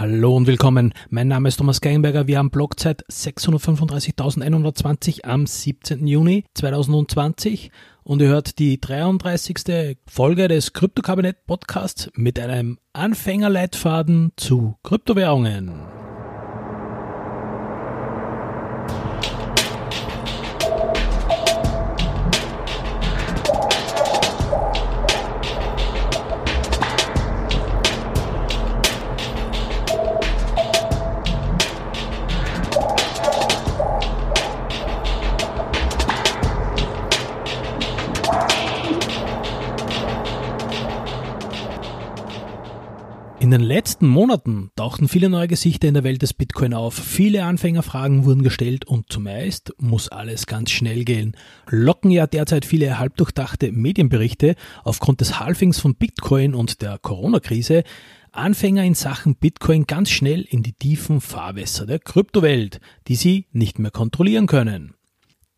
Hallo und willkommen. Mein Name ist Thomas Geinberger. Wir haben Blockzeit 635.120 am 17. Juni 2020 und ihr hört die 33. Folge des Kryptokabinett Podcasts mit einem Anfängerleitfaden zu Kryptowährungen. In den letzten Monaten tauchten viele neue Gesichter in der Welt des Bitcoin auf. Viele Anfängerfragen wurden gestellt und zumeist muss alles ganz schnell gehen. Locken ja derzeit viele halbdurchdachte Medienberichte aufgrund des Halfings von Bitcoin und der Corona-Krise Anfänger in Sachen Bitcoin ganz schnell in die tiefen Fahrwässer der Kryptowelt, die sie nicht mehr kontrollieren können.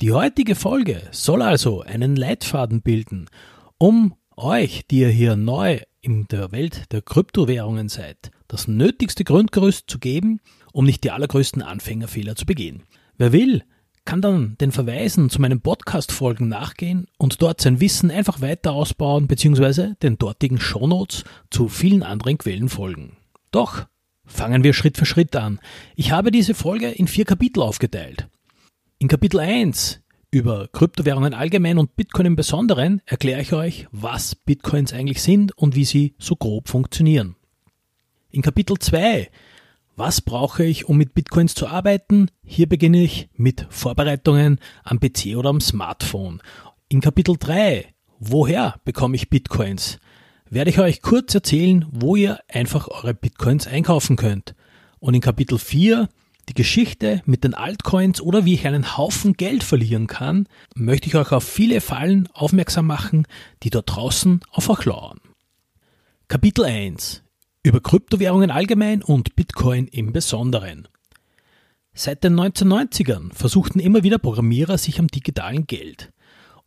Die heutige Folge soll also einen Leitfaden bilden, um euch, die ihr hier neu in der Welt der Kryptowährungen seid, das nötigste Grundgerüst zu geben, um nicht die allergrößten Anfängerfehler zu begehen. Wer will, kann dann den Verweisen zu meinen Podcast-Folgen nachgehen und dort sein Wissen einfach weiter ausbauen bzw. den dortigen Shownotes zu vielen anderen Quellen folgen. Doch fangen wir Schritt für Schritt an. Ich habe diese Folge in vier Kapitel aufgeteilt. In Kapitel 1 über Kryptowährungen allgemein und Bitcoin im Besonderen erkläre ich euch, was Bitcoins eigentlich sind und wie sie so grob funktionieren. In Kapitel 2 was brauche ich, um mit Bitcoins zu arbeiten? Hier beginne ich mit Vorbereitungen am PC oder am Smartphone. In Kapitel 3 Woher bekomme ich Bitcoins? Werde ich euch kurz erzählen, wo ihr einfach eure Bitcoins einkaufen könnt. Und in Kapitel 4 die Geschichte mit den Altcoins oder wie ich einen Haufen Geld verlieren kann, möchte ich euch auf viele Fallen aufmerksam machen, die dort draußen auf euch lauern. Kapitel 1 über Kryptowährungen allgemein und Bitcoin im Besonderen. Seit den 1990ern versuchten immer wieder Programmierer sich am digitalen Geld.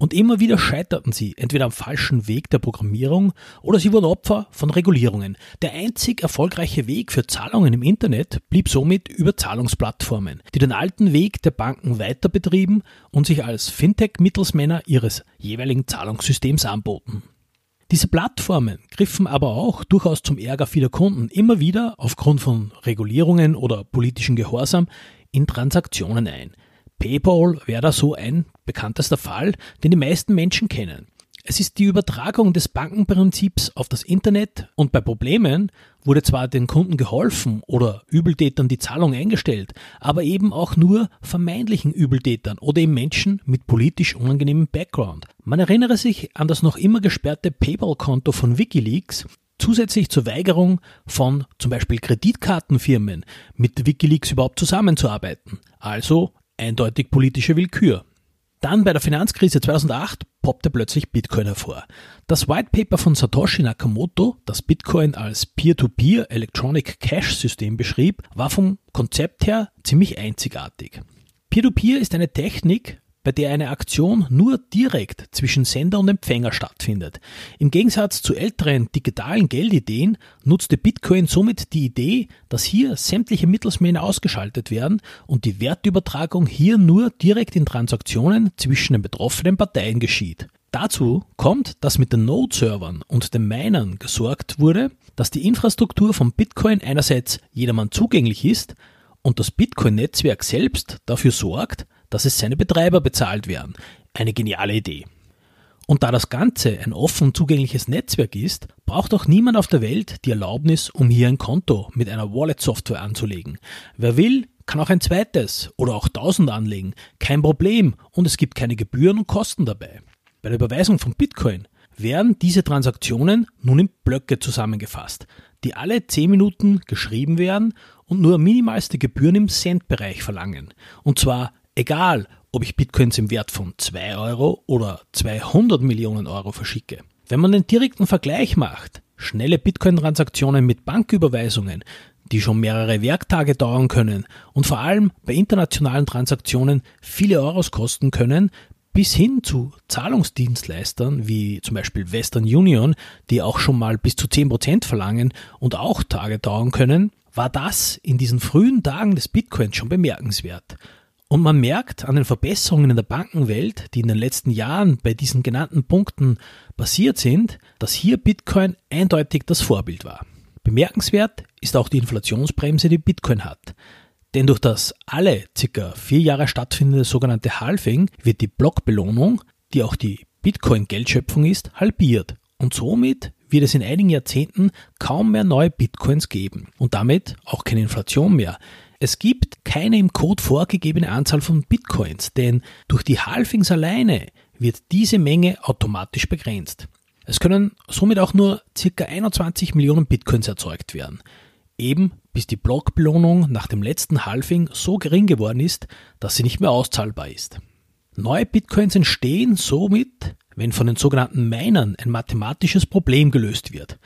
Und immer wieder scheiterten sie entweder am falschen Weg der Programmierung oder sie wurden Opfer von Regulierungen. Der einzig erfolgreiche Weg für Zahlungen im Internet blieb somit über Zahlungsplattformen, die den alten Weg der Banken weiter betrieben und sich als Fintech-Mittelsmänner ihres jeweiligen Zahlungssystems anboten. Diese Plattformen griffen aber auch durchaus zum Ärger vieler Kunden immer wieder aufgrund von Regulierungen oder politischen Gehorsam in Transaktionen ein. PayPal wäre da so ein bekanntester Fall, den die meisten Menschen kennen. Es ist die Übertragung des Bankenprinzips auf das Internet und bei Problemen wurde zwar den Kunden geholfen oder Übeltätern die Zahlung eingestellt, aber eben auch nur vermeintlichen Übeltätern oder eben Menschen mit politisch unangenehmem Background. Man erinnere sich an das noch immer gesperrte PayPal-Konto von Wikileaks, zusätzlich zur Weigerung von zum Beispiel Kreditkartenfirmen mit Wikileaks überhaupt zusammenzuarbeiten. Also eindeutig politische Willkür. Dann bei der Finanzkrise 2008 poppte plötzlich Bitcoin hervor. Das White Paper von Satoshi Nakamoto, das Bitcoin als Peer-to-Peer -Peer Electronic Cash System beschrieb, war vom Konzept her ziemlich einzigartig. Peer-to-Peer -Peer ist eine Technik, bei der eine Aktion nur direkt zwischen Sender und Empfänger stattfindet. Im Gegensatz zu älteren digitalen Geldideen nutzte Bitcoin somit die Idee, dass hier sämtliche Mittelsmänner ausgeschaltet werden und die Wertübertragung hier nur direkt in Transaktionen zwischen den betroffenen Parteien geschieht. Dazu kommt, dass mit den Node-Servern und den Minern gesorgt wurde, dass die Infrastruktur von Bitcoin einerseits jedermann zugänglich ist und das Bitcoin-Netzwerk selbst dafür sorgt, dass es seine Betreiber bezahlt werden. Eine geniale Idee. Und da das Ganze ein offen zugängliches Netzwerk ist, braucht auch niemand auf der Welt die Erlaubnis, um hier ein Konto mit einer Wallet-Software anzulegen. Wer will, kann auch ein zweites oder auch tausend anlegen. Kein Problem und es gibt keine Gebühren und Kosten dabei. Bei der Überweisung von Bitcoin werden diese Transaktionen nun in Blöcke zusammengefasst, die alle 10 Minuten geschrieben werden und nur minimalste Gebühren im Cent-Bereich verlangen. Und zwar Egal, ob ich Bitcoins im Wert von 2 Euro oder 200 Millionen Euro verschicke. Wenn man den direkten Vergleich macht, schnelle Bitcoin-Transaktionen mit Banküberweisungen, die schon mehrere Werktage dauern können und vor allem bei internationalen Transaktionen viele Euros kosten können, bis hin zu Zahlungsdienstleistern wie zum Beispiel Western Union, die auch schon mal bis zu 10% verlangen und auch Tage dauern können, war das in diesen frühen Tagen des Bitcoins schon bemerkenswert. Und man merkt an den Verbesserungen in der Bankenwelt, die in den letzten Jahren bei diesen genannten Punkten passiert sind, dass hier Bitcoin eindeutig das Vorbild war. Bemerkenswert ist auch die Inflationsbremse, die Bitcoin hat. Denn durch das alle circa vier Jahre stattfindende sogenannte Halving wird die Blockbelohnung, die auch die Bitcoin-Geldschöpfung ist, halbiert. Und somit wird es in einigen Jahrzehnten kaum mehr neue Bitcoins geben und damit auch keine Inflation mehr. Es gibt keine im Code vorgegebene Anzahl von Bitcoins, denn durch die Halvings alleine wird diese Menge automatisch begrenzt. Es können somit auch nur ca. 21 Millionen Bitcoins erzeugt werden. Eben bis die Blockbelohnung nach dem letzten Halving so gering geworden ist, dass sie nicht mehr auszahlbar ist. Neue Bitcoins entstehen somit, wenn von den sogenannten Minern ein mathematisches Problem gelöst wird.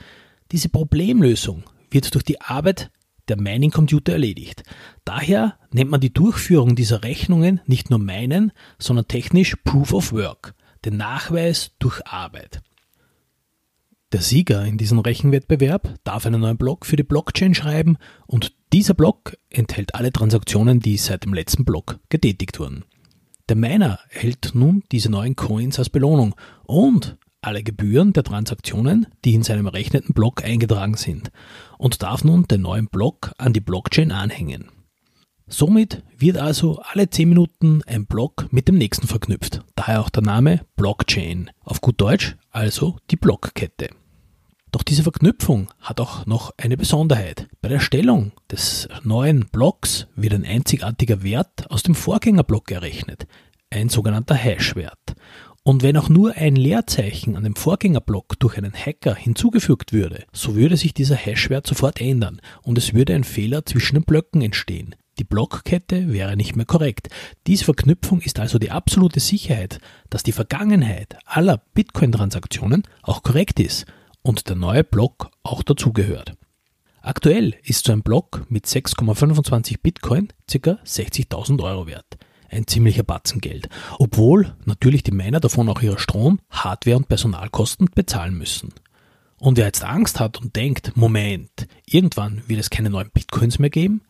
Diese Problemlösung wird durch die Arbeit der Mining-Computer erledigt. Daher nennt man die Durchführung dieser Rechnungen nicht nur Minen, sondern technisch Proof of Work, den Nachweis durch Arbeit. Der Sieger in diesem Rechenwettbewerb darf einen neuen Block für die Blockchain schreiben und dieser Block enthält alle Transaktionen, die seit dem letzten Block getätigt wurden. Der Miner erhält nun diese neuen Coins als Belohnung und alle Gebühren der Transaktionen, die in seinem errechneten Block eingetragen sind und darf nun den neuen Block an die Blockchain anhängen. Somit wird also alle 10 Minuten ein Block mit dem nächsten verknüpft, daher auch der Name Blockchain, auf gut Deutsch also die Blockkette. Doch diese Verknüpfung hat auch noch eine Besonderheit. Bei der Stellung des neuen Blocks wird ein einzigartiger Wert aus dem Vorgängerblock errechnet, ein sogenannter Hash-Wert. Und wenn auch nur ein Leerzeichen an dem Vorgängerblock durch einen Hacker hinzugefügt würde, so würde sich dieser Hash-Wert sofort ändern und es würde ein Fehler zwischen den Blöcken entstehen. Die Blockkette wäre nicht mehr korrekt. Diese Verknüpfung ist also die absolute Sicherheit, dass die Vergangenheit aller Bitcoin-Transaktionen auch korrekt ist und der neue Block auch dazugehört. Aktuell ist so ein Block mit 6,25 Bitcoin ca. 60.000 Euro wert. Ein ziemlicher Batzen Geld. Obwohl natürlich die Miner davon auch ihre Strom, Hardware und Personalkosten bezahlen müssen. Und wer jetzt Angst hat und denkt, Moment, irgendwann wird es keine neuen Bitcoins mehr geben,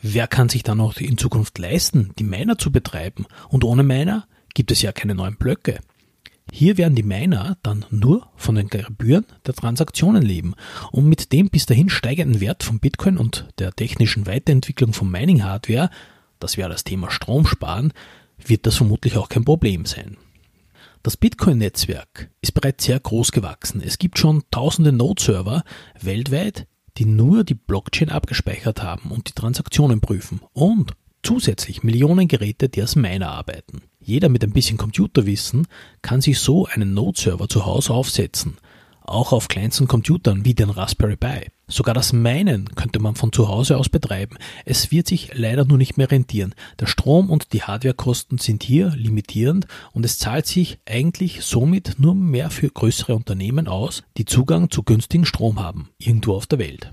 wer kann sich dann noch in Zukunft leisten, die Miner zu betreiben? Und ohne Miner gibt es ja keine neuen Blöcke. Hier werden die Miner dann nur von den Gebühren der Transaktionen leben und mit dem bis dahin steigenden Wert von Bitcoin und der technischen Weiterentwicklung von Mining-Hardware, das wäre das Thema Strom sparen, wird das vermutlich auch kein Problem sein. Das Bitcoin-Netzwerk ist bereits sehr groß gewachsen. Es gibt schon tausende Node-Server weltweit, die nur die Blockchain abgespeichert haben und die Transaktionen prüfen und zusätzlich Millionen Geräte, die als Miner arbeiten. Jeder mit ein bisschen Computerwissen kann sich so einen Node-Server zu Hause aufsetzen, auch auf kleinsten Computern wie den Raspberry Pi. Sogar das Meinen könnte man von zu Hause aus betreiben. Es wird sich leider nur nicht mehr rentieren. Der Strom und die Hardwarekosten sind hier limitierend und es zahlt sich eigentlich somit nur mehr für größere Unternehmen aus, die Zugang zu günstigen Strom haben, irgendwo auf der Welt.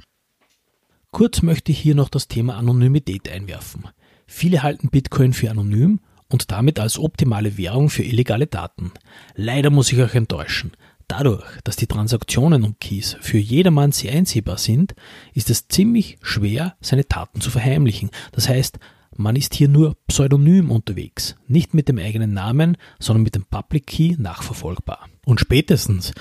Kurz möchte ich hier noch das Thema Anonymität einwerfen. Viele halten Bitcoin für anonym und damit als optimale Währung für illegale Daten. Leider muss ich euch enttäuschen. Dadurch, dass die Transaktionen um Keys für jedermann sehr einsehbar sind, ist es ziemlich schwer, seine Taten zu verheimlichen. Das heißt, man ist hier nur pseudonym unterwegs, nicht mit dem eigenen Namen, sondern mit dem Public Key nachverfolgbar. Und spätestens,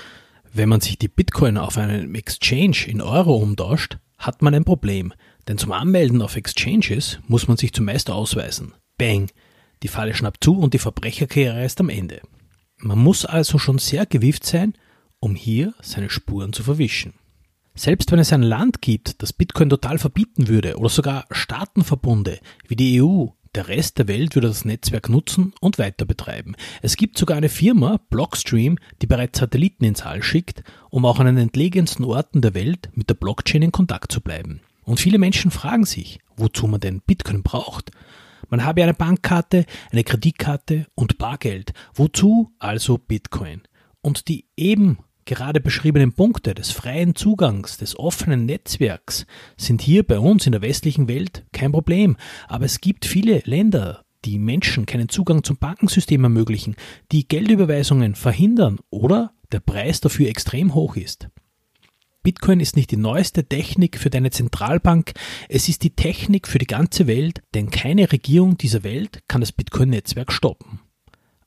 wenn man sich die Bitcoin auf einem Exchange in Euro umtauscht, hat man ein Problem, denn zum Anmelden auf Exchanges muss man sich zumeist ausweisen. Bang! Die Falle schnappt zu und die Verbrecherkarriere ist am Ende. Man muss also schon sehr gewieft sein, um hier seine Spuren zu verwischen. Selbst wenn es ein Land gibt, das Bitcoin total verbieten würde oder sogar Staatenverbunde wie die EU, der Rest der Welt würde das Netzwerk nutzen und weiter betreiben. Es gibt sogar eine Firma, Blockstream, die bereits Satelliten ins All schickt, um auch an den entlegensten Orten der Welt mit der Blockchain in Kontakt zu bleiben. Und viele Menschen fragen sich, wozu man denn Bitcoin braucht. Man habe eine Bankkarte, eine Kreditkarte und Bargeld. Wozu also Bitcoin? Und die eben gerade beschriebenen Punkte des freien Zugangs, des offenen Netzwerks sind hier bei uns in der westlichen Welt kein Problem. Aber es gibt viele Länder, die Menschen keinen Zugang zum Bankensystem ermöglichen, die Geldüberweisungen verhindern oder der Preis dafür extrem hoch ist. Bitcoin ist nicht die neueste Technik für deine Zentralbank, es ist die Technik für die ganze Welt, denn keine Regierung dieser Welt kann das Bitcoin-Netzwerk stoppen.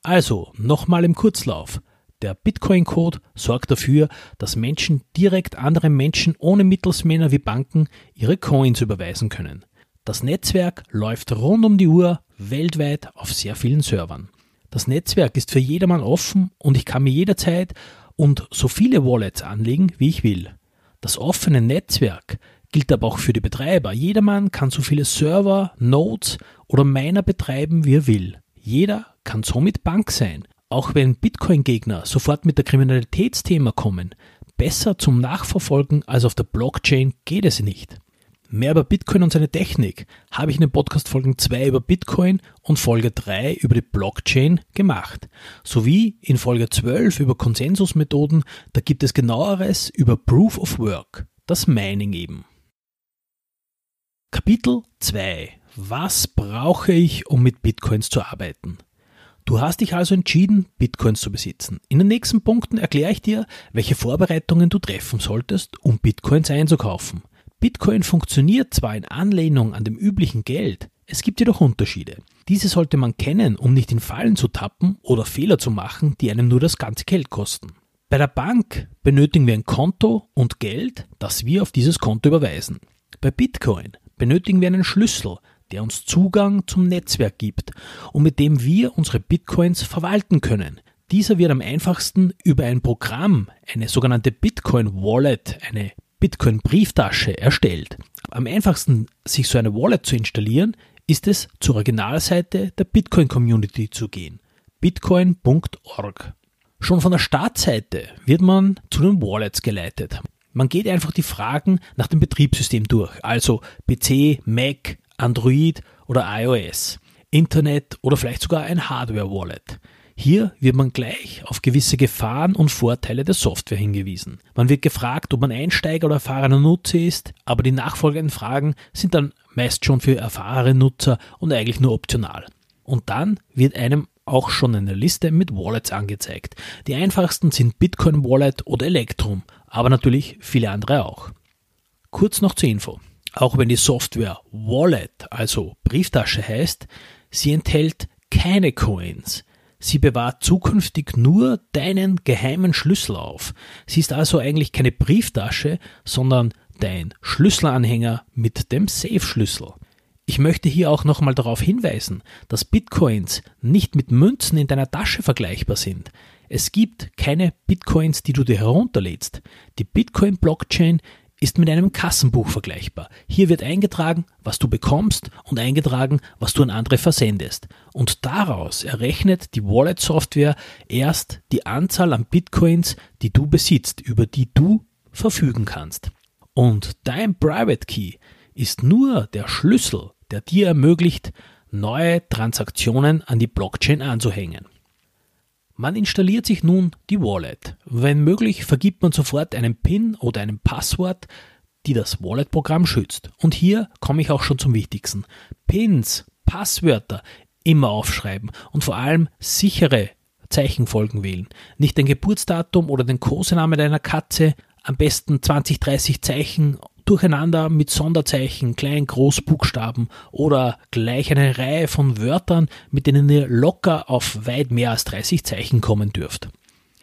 Also, nochmal im Kurzlauf. Der Bitcoin-Code sorgt dafür, dass Menschen direkt anderen Menschen ohne Mittelsmänner wie Banken ihre Coins überweisen können. Das Netzwerk läuft rund um die Uhr weltweit auf sehr vielen Servern. Das Netzwerk ist für jedermann offen und ich kann mir jederzeit und so viele Wallets anlegen, wie ich will. Das offene Netzwerk gilt aber auch für die Betreiber. Jedermann kann so viele Server, Nodes oder Miner betreiben, wie er will. Jeder kann somit Bank sein. Auch wenn Bitcoin-Gegner sofort mit der Kriminalitätsthema kommen, besser zum Nachverfolgen als auf der Blockchain geht es nicht. Mehr über Bitcoin und seine Technik habe ich in den Podcast Folgen 2 über Bitcoin und Folge 3 über die Blockchain gemacht. Sowie in Folge 12 über Konsensusmethoden, da gibt es genaueres über Proof of Work, das Mining eben. Kapitel 2 Was brauche ich, um mit Bitcoins zu arbeiten? Du hast dich also entschieden, Bitcoins zu besitzen. In den nächsten Punkten erkläre ich dir, welche Vorbereitungen du treffen solltest, um Bitcoins einzukaufen. Bitcoin funktioniert zwar in Anlehnung an dem üblichen Geld, es gibt jedoch Unterschiede. Diese sollte man kennen, um nicht in Fallen zu tappen oder Fehler zu machen, die einem nur das ganze Geld kosten. Bei der Bank benötigen wir ein Konto und Geld, das wir auf dieses Konto überweisen. Bei Bitcoin benötigen wir einen Schlüssel, der uns Zugang zum Netzwerk gibt und mit dem wir unsere Bitcoins verwalten können. Dieser wird am einfachsten über ein Programm, eine sogenannte Bitcoin Wallet, eine Bitcoin-Brieftasche erstellt. Am einfachsten, sich so eine Wallet zu installieren, ist es zur Originalseite der Bitcoin-Community zu gehen. bitcoin.org. Schon von der Startseite wird man zu den Wallets geleitet. Man geht einfach die Fragen nach dem Betriebssystem durch, also PC, Mac, Android oder iOS, Internet oder vielleicht sogar ein Hardware-Wallet. Hier wird man gleich auf gewisse Gefahren und Vorteile der Software hingewiesen. Man wird gefragt, ob man Einsteiger oder erfahrener Nutzer ist, aber die nachfolgenden Fragen sind dann meist schon für erfahrene Nutzer und eigentlich nur optional. Und dann wird einem auch schon eine Liste mit Wallets angezeigt. Die einfachsten sind Bitcoin Wallet oder Electrum, aber natürlich viele andere auch. Kurz noch zur Info. Auch wenn die Software Wallet, also Brieftasche heißt, sie enthält keine Coins. Sie bewahrt zukünftig nur deinen geheimen Schlüssel auf. Sie ist also eigentlich keine Brieftasche, sondern dein Schlüsselanhänger mit dem Safe-Schlüssel. Ich möchte hier auch nochmal darauf hinweisen, dass Bitcoins nicht mit Münzen in deiner Tasche vergleichbar sind. Es gibt keine Bitcoins, die du dir herunterlädst. Die Bitcoin-Blockchain ist mit einem Kassenbuch vergleichbar. Hier wird eingetragen, was du bekommst und eingetragen, was du an andere versendest. Und daraus errechnet die Wallet-Software erst die Anzahl an Bitcoins, die du besitzt, über die du verfügen kannst. Und dein Private Key ist nur der Schlüssel, der dir ermöglicht, neue Transaktionen an die Blockchain anzuhängen. Man installiert sich nun die Wallet. Wenn möglich, vergibt man sofort einen PIN oder ein Passwort, die das Wallet-Programm schützt. Und hier komme ich auch schon zum Wichtigsten. Pins, Passwörter immer aufschreiben und vor allem sichere Zeichenfolgen wählen. Nicht dein Geburtsdatum oder den Kosename deiner Katze, am besten 20, 30 Zeichen durcheinander mit Sonderzeichen, Klein-, Großbuchstaben oder gleich eine Reihe von Wörtern, mit denen ihr locker auf weit mehr als 30 Zeichen kommen dürft.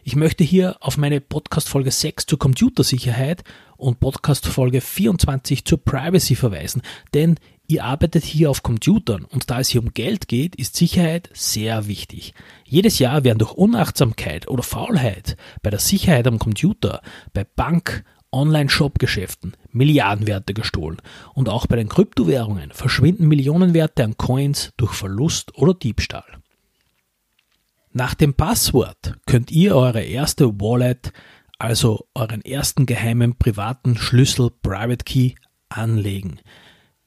Ich möchte hier auf meine Podcast Folge 6 zur Computersicherheit und Podcast Folge 24 zur Privacy verweisen, denn ihr arbeitet hier auf Computern und da es hier um Geld geht, ist Sicherheit sehr wichtig. Jedes Jahr werden durch Unachtsamkeit oder Faulheit bei der Sicherheit am Computer, bei Bank, Online-Shop-Geschäften Milliardenwerte gestohlen und auch bei den Kryptowährungen verschwinden Millionenwerte an Coins durch Verlust oder Diebstahl. Nach dem Passwort könnt ihr eure erste Wallet, also euren ersten geheimen privaten Schlüssel Private Key, anlegen.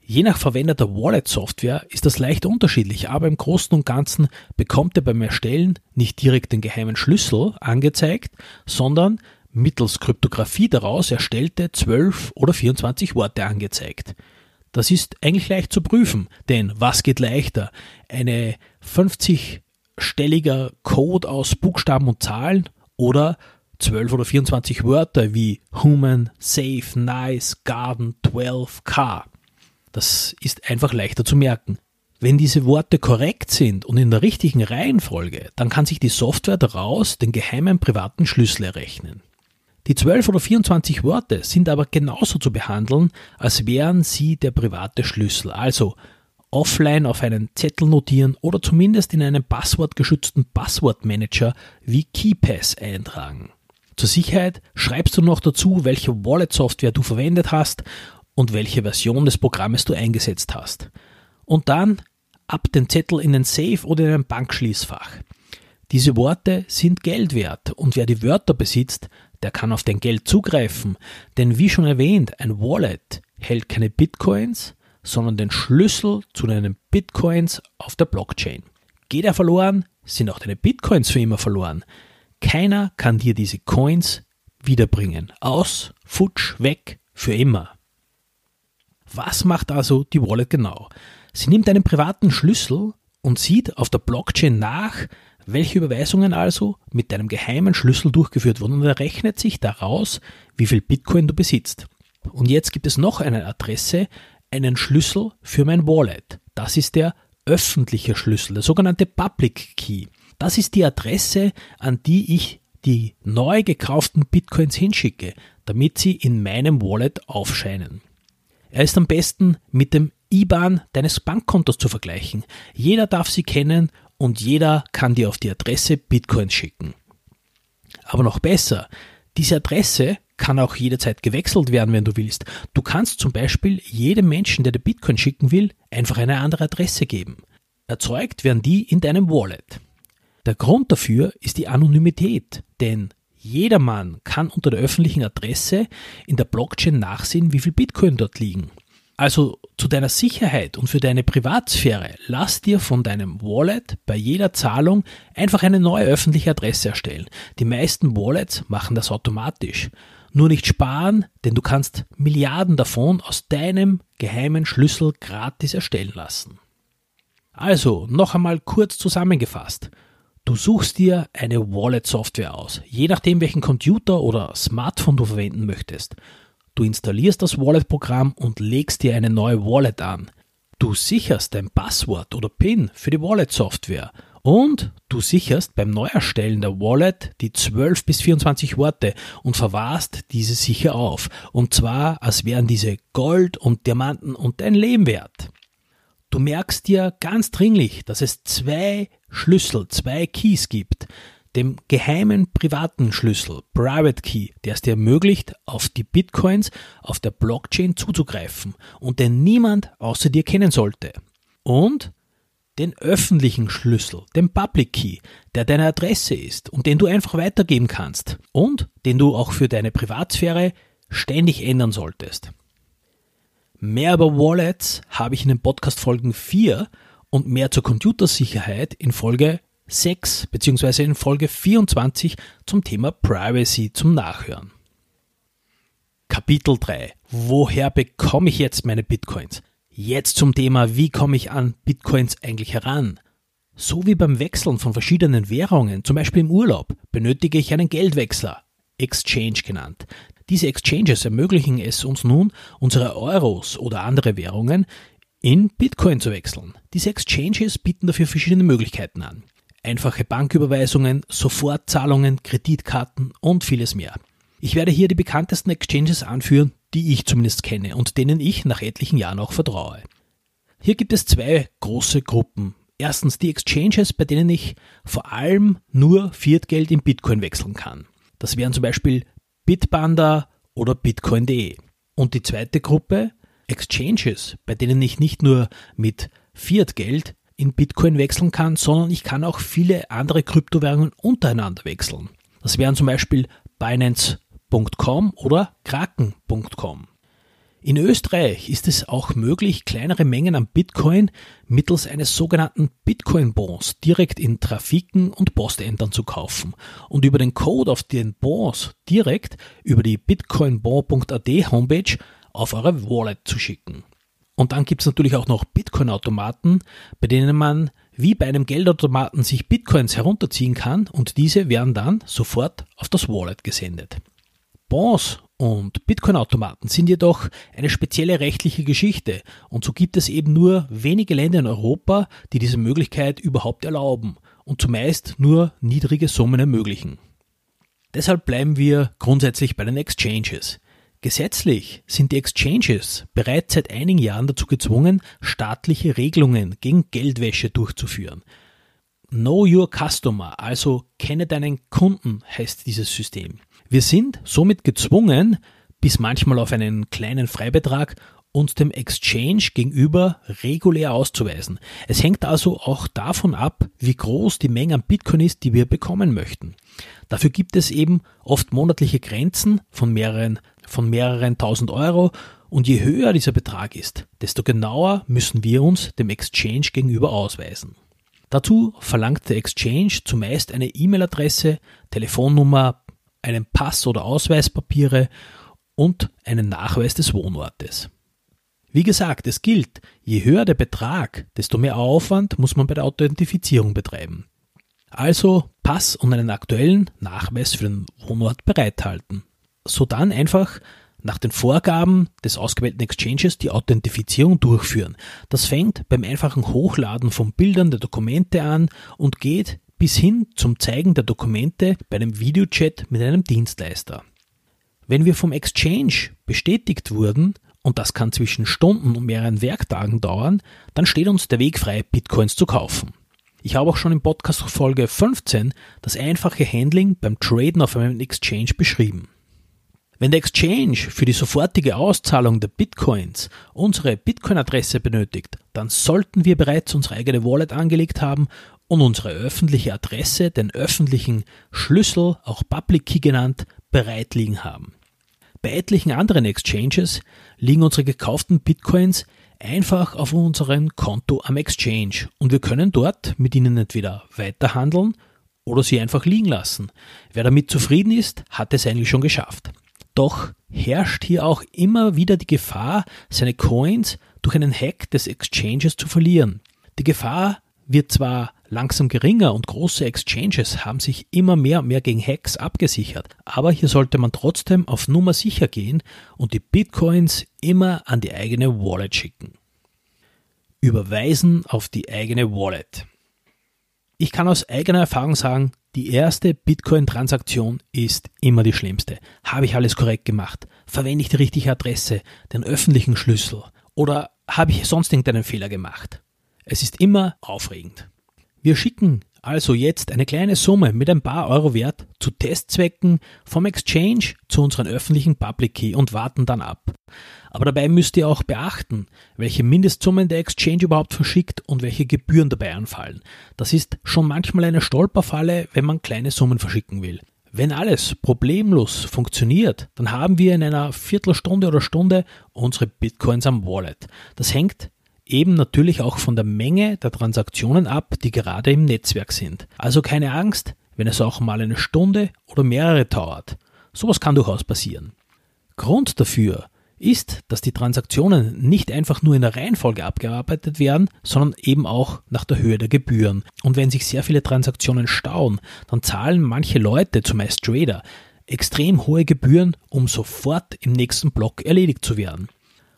Je nach verwendeter Wallet-Software ist das leicht unterschiedlich, aber im Großen und Ganzen bekommt ihr beim Erstellen nicht direkt den geheimen Schlüssel angezeigt, sondern mittels Kryptographie daraus erstellte 12 oder 24 Worte angezeigt. Das ist eigentlich leicht zu prüfen, denn was geht leichter? Eine 50-stelliger Code aus Buchstaben und Zahlen oder 12 oder 24 Wörter wie Human, Safe, Nice, Garden, 12, Car. Das ist einfach leichter zu merken. Wenn diese Worte korrekt sind und in der richtigen Reihenfolge, dann kann sich die Software daraus den geheimen privaten Schlüssel errechnen. Die 12 oder 24 Worte sind aber genauso zu behandeln, als wären sie der private Schlüssel. Also offline auf einen Zettel notieren oder zumindest in einen passwortgeschützten Passwortmanager wie KeyPass eintragen. Zur Sicherheit schreibst du noch dazu, welche Wallet-Software du verwendet hast und welche Version des Programmes du eingesetzt hast. Und dann ab den Zettel in den Safe oder in ein Bankschließfach. Diese Worte sind Geld wert und wer die Wörter besitzt, der kann auf dein Geld zugreifen, denn wie schon erwähnt, ein Wallet hält keine Bitcoins, sondern den Schlüssel zu deinen Bitcoins auf der Blockchain. Geht er verloren, sind auch deine Bitcoins für immer verloren. Keiner kann dir diese Coins wiederbringen. Aus, futsch, weg, für immer. Was macht also die Wallet genau? Sie nimmt einen privaten Schlüssel und sieht auf der Blockchain nach, welche Überweisungen also mit deinem geheimen Schlüssel durchgeführt wurden und errechnet sich daraus, wie viel Bitcoin du besitzt. Und jetzt gibt es noch eine Adresse, einen Schlüssel für mein Wallet. Das ist der öffentliche Schlüssel, der sogenannte Public Key. Das ist die Adresse, an die ich die neu gekauften Bitcoins hinschicke, damit sie in meinem Wallet aufscheinen. Er ist am besten mit dem IBAN deines Bankkontos zu vergleichen. Jeder darf sie kennen und jeder kann dir auf die Adresse Bitcoins schicken. Aber noch besser, diese Adresse kann auch jederzeit gewechselt werden, wenn du willst. Du kannst zum Beispiel jedem Menschen, der dir Bitcoin schicken will, einfach eine andere Adresse geben. Erzeugt werden die in deinem Wallet. Der Grund dafür ist die Anonymität, denn jedermann kann unter der öffentlichen Adresse in der Blockchain nachsehen, wie viel Bitcoin dort liegen. Also zu deiner Sicherheit und für deine Privatsphäre lass dir von deinem Wallet bei jeder Zahlung einfach eine neue öffentliche Adresse erstellen. Die meisten Wallets machen das automatisch. Nur nicht sparen, denn du kannst Milliarden davon aus deinem geheimen Schlüssel gratis erstellen lassen. Also, noch einmal kurz zusammengefasst. Du suchst dir eine Wallet-Software aus, je nachdem welchen Computer oder Smartphone du verwenden möchtest. Du installierst das Wallet-Programm und legst dir eine neue Wallet an. Du sicherst dein Passwort oder PIN für die Wallet-Software und du sicherst beim Neuerstellen der Wallet die 12 bis 24 Worte und verwahrst diese sicher auf. Und zwar, als wären diese Gold und Diamanten und dein Leben wert. Du merkst dir ganz dringlich, dass es zwei Schlüssel, zwei Keys gibt dem geheimen privaten Schlüssel, Private Key, der es dir ermöglicht, auf die Bitcoins auf der Blockchain zuzugreifen und den niemand außer dir kennen sollte. Und den öffentlichen Schlüssel, den Public Key, der deine Adresse ist und den du einfach weitergeben kannst und den du auch für deine Privatsphäre ständig ändern solltest. Mehr über Wallets habe ich in den Podcast Folgen 4 und mehr zur Computersicherheit in Folge 6 bzw. in Folge 24 zum Thema Privacy zum Nachhören. Kapitel 3. Woher bekomme ich jetzt meine Bitcoins? Jetzt zum Thema, wie komme ich an Bitcoins eigentlich heran? So wie beim Wechseln von verschiedenen Währungen, zum Beispiel im Urlaub, benötige ich einen Geldwechsler, Exchange genannt. Diese Exchanges ermöglichen es uns nun, unsere Euros oder andere Währungen in Bitcoin zu wechseln. Diese Exchanges bieten dafür verschiedene Möglichkeiten an einfache Banküberweisungen, Sofortzahlungen, Kreditkarten und vieles mehr. Ich werde hier die bekanntesten Exchanges anführen, die ich zumindest kenne und denen ich nach etlichen Jahren auch vertraue. Hier gibt es zwei große Gruppen. Erstens die Exchanges, bei denen ich vor allem nur Fiatgeld in Bitcoin wechseln kann. Das wären zum Beispiel Bitpanda oder Bitcoin.de. Und die zweite Gruppe, Exchanges, bei denen ich nicht nur mit Fiatgeld in Bitcoin wechseln kann, sondern ich kann auch viele andere Kryptowährungen untereinander wechseln. Das wären zum Beispiel Binance.com oder Kraken.com. In Österreich ist es auch möglich, kleinere Mengen an Bitcoin mittels eines sogenannten Bitcoin-Bonds direkt in Trafiken und Postämtern zu kaufen und über den Code auf den Bonds direkt über die bitcoinbond.at Homepage auf eure Wallet zu schicken. Und dann gibt es natürlich auch noch Bitcoin-Automaten, bei denen man wie bei einem Geldautomaten sich Bitcoins herunterziehen kann und diese werden dann sofort auf das Wallet gesendet. Bonds und Bitcoin-Automaten sind jedoch eine spezielle rechtliche Geschichte und so gibt es eben nur wenige Länder in Europa, die diese Möglichkeit überhaupt erlauben und zumeist nur niedrige Summen ermöglichen. Deshalb bleiben wir grundsätzlich bei den Exchanges. Gesetzlich sind die Exchanges bereits seit einigen Jahren dazu gezwungen, staatliche Regelungen gegen Geldwäsche durchzuführen. Know Your Customer, also kenne deinen Kunden, heißt dieses System. Wir sind somit gezwungen, bis manchmal auf einen kleinen Freibetrag, uns dem Exchange gegenüber regulär auszuweisen. Es hängt also auch davon ab, wie groß die Menge an Bitcoin ist, die wir bekommen möchten. Dafür gibt es eben oft monatliche Grenzen von mehreren von mehreren tausend Euro und je höher dieser Betrag ist, desto genauer müssen wir uns dem Exchange gegenüber ausweisen. Dazu verlangt der Exchange zumeist eine E-Mail-Adresse, Telefonnummer, einen Pass oder Ausweispapiere und einen Nachweis des Wohnortes. Wie gesagt, es gilt, je höher der Betrag, desto mehr Aufwand muss man bei der Authentifizierung betreiben. Also Pass und einen aktuellen Nachweis für den Wohnort bereithalten so dann einfach nach den Vorgaben des ausgewählten Exchanges die Authentifizierung durchführen. Das fängt beim einfachen Hochladen von Bildern der Dokumente an und geht bis hin zum Zeigen der Dokumente bei einem Videochat mit einem Dienstleister. Wenn wir vom Exchange bestätigt wurden, und das kann zwischen Stunden und mehreren Werktagen dauern, dann steht uns der Weg frei, Bitcoins zu kaufen. Ich habe auch schon in Podcast Folge 15 das einfache Handling beim Traden auf einem Exchange beschrieben. Wenn der Exchange für die sofortige Auszahlung der Bitcoins unsere Bitcoin-Adresse benötigt, dann sollten wir bereits unsere eigene Wallet angelegt haben und unsere öffentliche Adresse, den öffentlichen Schlüssel, auch Public Key genannt, bereit liegen haben. Bei etlichen anderen Exchanges liegen unsere gekauften Bitcoins einfach auf unserem Konto am Exchange und wir können dort mit ihnen entweder weiterhandeln oder sie einfach liegen lassen. Wer damit zufrieden ist, hat es eigentlich schon geschafft. Doch herrscht hier auch immer wieder die Gefahr, seine Coins durch einen Hack des Exchanges zu verlieren. Die Gefahr wird zwar langsam geringer und große Exchanges haben sich immer mehr und mehr gegen Hacks abgesichert, aber hier sollte man trotzdem auf Nummer sicher gehen und die Bitcoins immer an die eigene Wallet schicken. Überweisen auf die eigene Wallet. Ich kann aus eigener Erfahrung sagen, die erste Bitcoin-Transaktion ist immer die schlimmste. Habe ich alles korrekt gemacht? Verwende ich die richtige Adresse, den öffentlichen Schlüssel? Oder habe ich sonst irgendeinen Fehler gemacht? Es ist immer aufregend. Wir schicken also jetzt eine kleine Summe mit ein paar Euro Wert zu Testzwecken vom Exchange zu unseren öffentlichen Public Key und warten dann ab. Aber dabei müsst ihr auch beachten, welche Mindestsummen der Exchange überhaupt verschickt und welche Gebühren dabei anfallen. Das ist schon manchmal eine Stolperfalle, wenn man kleine Summen verschicken will. Wenn alles problemlos funktioniert, dann haben wir in einer Viertelstunde oder Stunde unsere Bitcoins am Wallet. Das hängt eben natürlich auch von der Menge der Transaktionen ab, die gerade im Netzwerk sind. Also keine Angst, wenn es auch mal eine Stunde oder mehrere dauert. Sowas kann durchaus passieren. Grund dafür ist, dass die Transaktionen nicht einfach nur in der Reihenfolge abgearbeitet werden, sondern eben auch nach der Höhe der Gebühren. Und wenn sich sehr viele Transaktionen stauen, dann zahlen manche Leute, zumeist Trader, extrem hohe Gebühren, um sofort im nächsten Block erledigt zu werden.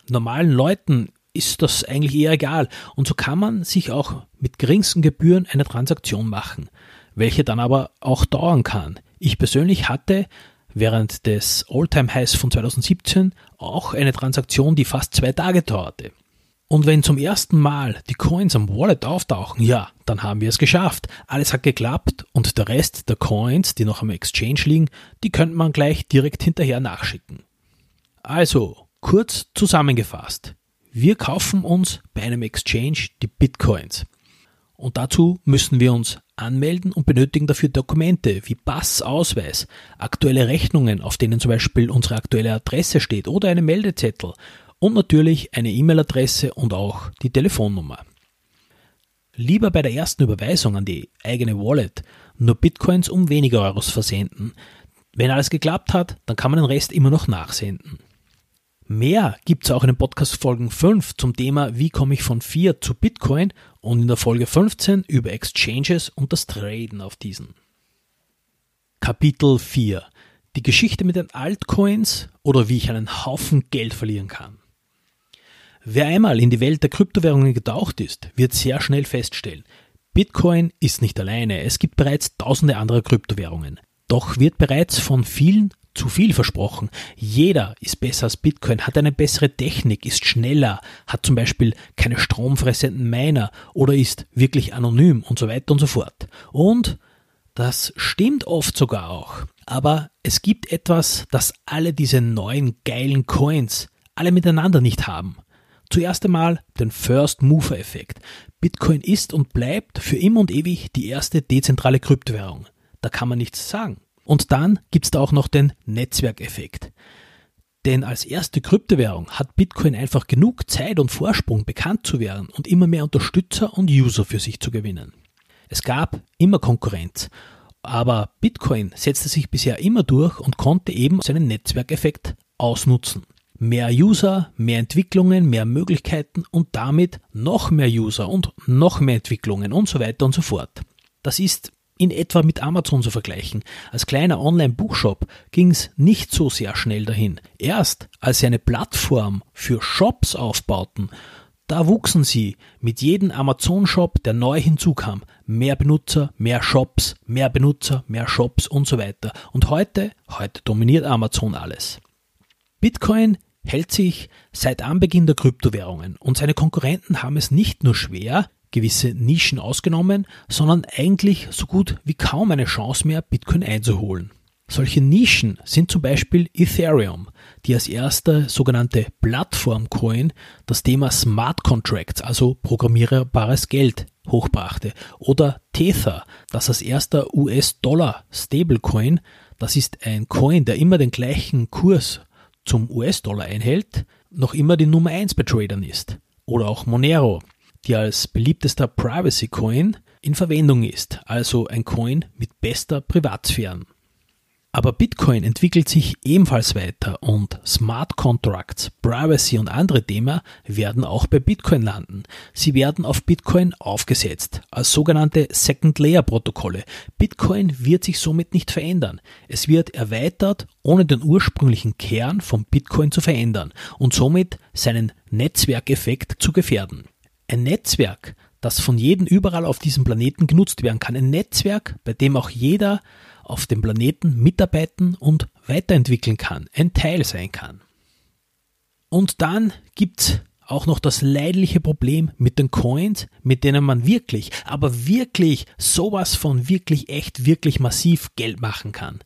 Normalen Leuten ist das eigentlich eher egal. Und so kann man sich auch mit geringsten Gebühren eine Transaktion machen, welche dann aber auch dauern kann. Ich persönlich hatte während des All-Time-Highs von 2017 auch eine Transaktion, die fast zwei Tage dauerte. Und wenn zum ersten Mal die Coins am Wallet auftauchen, ja, dann haben wir es geschafft. Alles hat geklappt und der Rest der Coins, die noch am Exchange liegen, die könnte man gleich direkt hinterher nachschicken. Also, kurz zusammengefasst. Wir kaufen uns bei einem Exchange die Bitcoins. Und dazu müssen wir uns anmelden und benötigen dafür Dokumente wie Pass, Ausweis, aktuelle Rechnungen, auf denen zum Beispiel unsere aktuelle Adresse steht oder eine Meldezettel und natürlich eine E-Mail-Adresse und auch die Telefonnummer. Lieber bei der ersten Überweisung an die eigene Wallet nur Bitcoins um wenige Euros versenden. Wenn alles geklappt hat, dann kann man den Rest immer noch nachsenden. Mehr gibt es auch in den Podcast Folgen 5 zum Thema Wie komme ich von Fiat zu Bitcoin und in der Folge 15 über Exchanges und das Traden auf diesen. Kapitel 4 Die Geschichte mit den Altcoins oder wie ich einen Haufen Geld verlieren kann. Wer einmal in die Welt der Kryptowährungen getaucht ist, wird sehr schnell feststellen, Bitcoin ist nicht alleine, es gibt bereits tausende andere Kryptowährungen. Doch wird bereits von vielen zu viel versprochen. Jeder ist besser als Bitcoin, hat eine bessere Technik, ist schneller, hat zum Beispiel keine stromfressenden Miner oder ist wirklich anonym und so weiter und so fort. Und das stimmt oft sogar auch. Aber es gibt etwas, das alle diese neuen geilen Coins alle miteinander nicht haben. Zuerst einmal den First Mover Effekt. Bitcoin ist und bleibt für immer und ewig die erste dezentrale Kryptowährung. Da kann man nichts sagen. Und dann gibt es da auch noch den Netzwerkeffekt. Denn als erste Kryptowährung hat Bitcoin einfach genug Zeit und Vorsprung, bekannt zu werden und immer mehr Unterstützer und User für sich zu gewinnen. Es gab immer Konkurrenz, aber Bitcoin setzte sich bisher immer durch und konnte eben seinen Netzwerkeffekt ausnutzen mehr User, mehr Entwicklungen, mehr Möglichkeiten und damit noch mehr User und noch mehr Entwicklungen und so weiter und so fort. Das ist in etwa mit Amazon zu vergleichen. Als kleiner Online-Buchshop ging es nicht so sehr schnell dahin. Erst als sie eine Plattform für Shops aufbauten, da wuchsen sie mit jedem Amazon-Shop, der neu hinzukam. Mehr Benutzer, mehr Shops, mehr Benutzer, mehr Shops und so weiter. Und heute, heute dominiert Amazon alles. Bitcoin hält sich seit Anbeginn der Kryptowährungen und seine Konkurrenten haben es nicht nur schwer, gewisse Nischen ausgenommen, sondern eigentlich so gut wie kaum eine Chance mehr, Bitcoin einzuholen. Solche Nischen sind zum Beispiel Ethereum, die als erster sogenannte Plattform-Coin das Thema Smart Contracts, also programmierbares Geld, hochbrachte, oder Tether, das als erster US-Dollar-Stablecoin, das ist ein Coin, der immer den gleichen Kurs zum US-Dollar einhält, noch immer die Nummer 1 bei Tradern ist. Oder auch Monero, die als beliebtester Privacy Coin in Verwendung ist, also ein Coin mit bester Privatsphären. Aber Bitcoin entwickelt sich ebenfalls weiter und Smart Contracts, Privacy und andere Themen werden auch bei Bitcoin landen. Sie werden auf Bitcoin aufgesetzt als sogenannte Second Layer Protokolle. Bitcoin wird sich somit nicht verändern. Es wird erweitert, ohne den ursprünglichen Kern von Bitcoin zu verändern und somit seinen Netzwerkeffekt zu gefährden. Ein Netzwerk, das von jedem überall auf diesem Planeten genutzt werden kann. Ein Netzwerk, bei dem auch jeder auf dem Planeten mitarbeiten und weiterentwickeln kann, ein Teil sein kann. Und dann gibt's auch noch das leidliche Problem mit den Coins, mit denen man wirklich, aber wirklich sowas von wirklich echt, wirklich massiv Geld machen kann.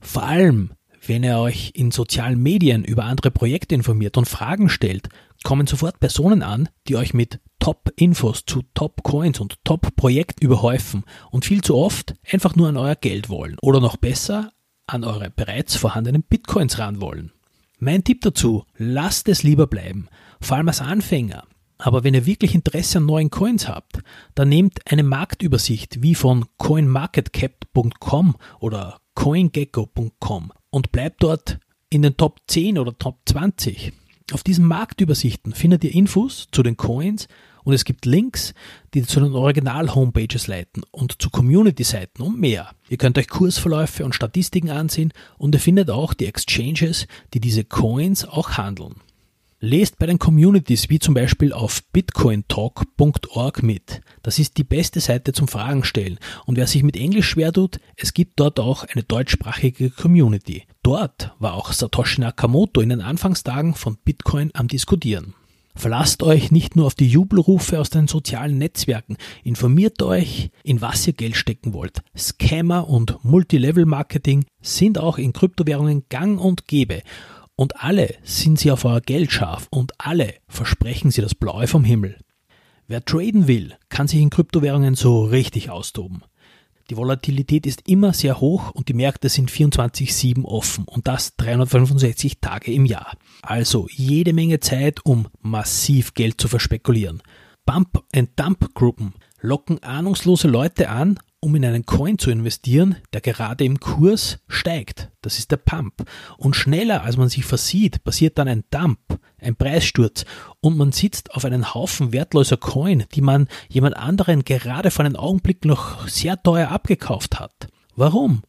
Vor allem, wenn ihr euch in sozialen Medien über andere Projekte informiert und Fragen stellt, kommen sofort Personen an, die euch mit Top-Infos zu Top-Coins und Top-Projekten überhäufen und viel zu oft einfach nur an euer Geld wollen oder noch besser an eure bereits vorhandenen Bitcoins ran wollen. Mein Tipp dazu, lasst es lieber bleiben, vor allem als Anfänger. Aber wenn ihr wirklich Interesse an neuen Coins habt, dann nehmt eine Marktübersicht wie von coinmarketcap.com oder coingecko.com und bleibt dort in den Top 10 oder Top 20. Auf diesen Marktübersichten findet ihr Infos zu den Coins und es gibt Links, die zu den Original-Homepages leiten und zu Community-Seiten und mehr. Ihr könnt euch Kursverläufe und Statistiken ansehen und ihr findet auch die Exchanges, die diese Coins auch handeln. Lest bei den Communities wie zum Beispiel auf bitcointalk.org mit. Das ist die beste Seite zum Fragen stellen. Und wer sich mit Englisch schwer tut, es gibt dort auch eine deutschsprachige Community. Dort war auch Satoshi Nakamoto in den Anfangstagen von Bitcoin am Diskutieren. Verlasst euch nicht nur auf die Jubelrufe aus den sozialen Netzwerken, informiert euch, in was ihr Geld stecken wollt. Scammer und Multilevel-Marketing sind auch in Kryptowährungen gang und gäbe. Und alle sind sie auf euer Geld scharf und alle versprechen sie das Blaue vom Himmel. Wer traden will, kann sich in Kryptowährungen so richtig austoben. Die Volatilität ist immer sehr hoch und die Märkte sind 24-7 offen und das 365 Tage im Jahr. Also jede Menge Zeit, um massiv Geld zu verspekulieren. Bump-and-Dump-Gruppen locken ahnungslose Leute an um in einen Coin zu investieren, der gerade im Kurs steigt. Das ist der Pump. Und schneller als man sich versieht, passiert dann ein Dump, ein Preissturz. Und man sitzt auf einen Haufen wertloser Coin, die man jemand anderen gerade vor einem Augenblick noch sehr teuer abgekauft hat. Warum?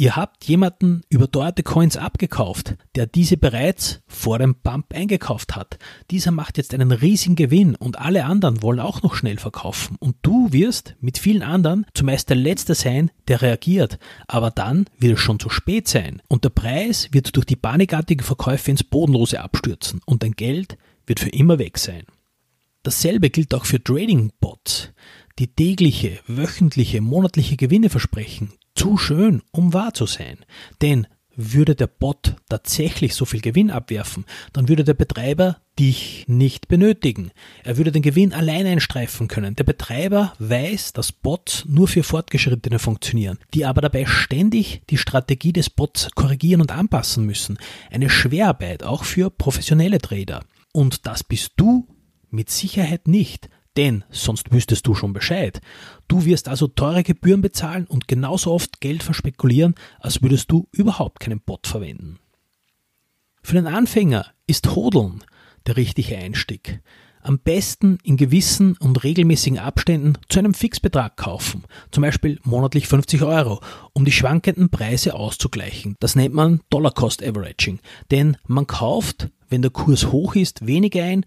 Ihr habt jemanden überteuerte Coins abgekauft, der diese bereits vor dem Pump eingekauft hat. Dieser macht jetzt einen riesigen Gewinn und alle anderen wollen auch noch schnell verkaufen. Und du wirst mit vielen anderen zumeist der Letzte sein, der reagiert. Aber dann wird es schon zu spät sein. Und der Preis wird durch die panikartigen Verkäufe ins Bodenlose abstürzen und dein Geld wird für immer weg sein. Dasselbe gilt auch für Trading-Bots, die tägliche, wöchentliche, monatliche Gewinne versprechen, zu schön, um wahr zu sein. Denn würde der Bot tatsächlich so viel Gewinn abwerfen, dann würde der Betreiber dich nicht benötigen. Er würde den Gewinn allein einstreifen können. Der Betreiber weiß, dass Bots nur für Fortgeschrittene funktionieren, die aber dabei ständig die Strategie des Bots korrigieren und anpassen müssen. Eine Schwerarbeit auch für professionelle Trader. Und das bist du mit Sicherheit nicht denn sonst wüsstest du schon Bescheid. Du wirst also teure Gebühren bezahlen und genauso oft Geld verspekulieren, als würdest du überhaupt keinen Bot verwenden. Für den Anfänger ist Hodeln der richtige Einstieg. Am besten in gewissen und regelmäßigen Abständen zu einem Fixbetrag kaufen, zum Beispiel monatlich 50 Euro, um die schwankenden Preise auszugleichen. Das nennt man Dollar Cost Averaging, denn man kauft, wenn der Kurs hoch ist, weniger ein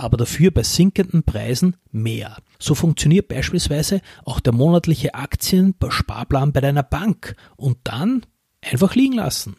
aber dafür bei sinkenden Preisen mehr. So funktioniert beispielsweise auch der monatliche Aktiensparplan bei deiner Bank und dann einfach liegen lassen.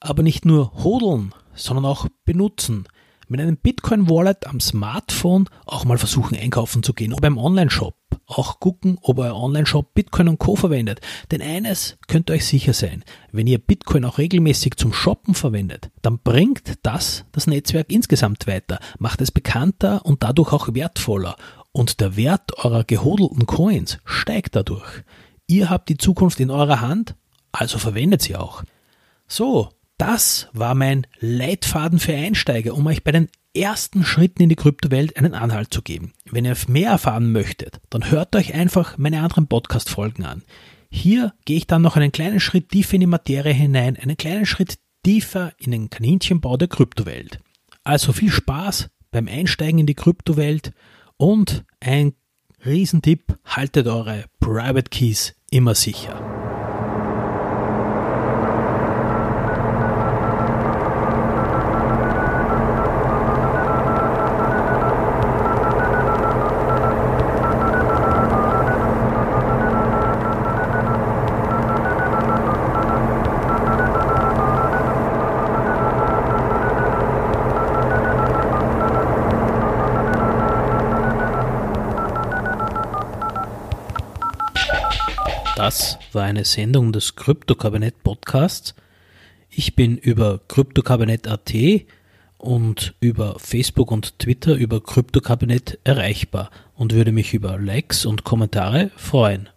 Aber nicht nur hodeln, sondern auch benutzen mit einem Bitcoin-Wallet am Smartphone auch mal versuchen einkaufen zu gehen oder beim Online-Shop. Auch gucken, ob euer Online-Shop Bitcoin und Co. verwendet. Denn eines könnt ihr euch sicher sein, wenn ihr Bitcoin auch regelmäßig zum Shoppen verwendet, dann bringt das das Netzwerk insgesamt weiter, macht es bekannter und dadurch auch wertvoller. Und der Wert eurer gehodelten Coins steigt dadurch. Ihr habt die Zukunft in eurer Hand, also verwendet sie auch. So, das war mein Leitfaden für Einsteiger, um euch bei den ersten Schritten in die Kryptowelt einen Anhalt zu geben. Wenn ihr mehr erfahren möchtet, dann hört euch einfach meine anderen Podcast-Folgen an. Hier gehe ich dann noch einen kleinen Schritt tiefer in die Materie hinein, einen kleinen Schritt tiefer in den Kaninchenbau der Kryptowelt. Also viel Spaß beim Einsteigen in die Kryptowelt und ein Riesentipp, haltet eure Private Keys immer sicher. Eine Sendung des Krypto-Kabinett Podcasts. Ich bin über Kryptokabinett.at und über Facebook und Twitter über Kryptokabinett erreichbar und würde mich über Likes und Kommentare freuen.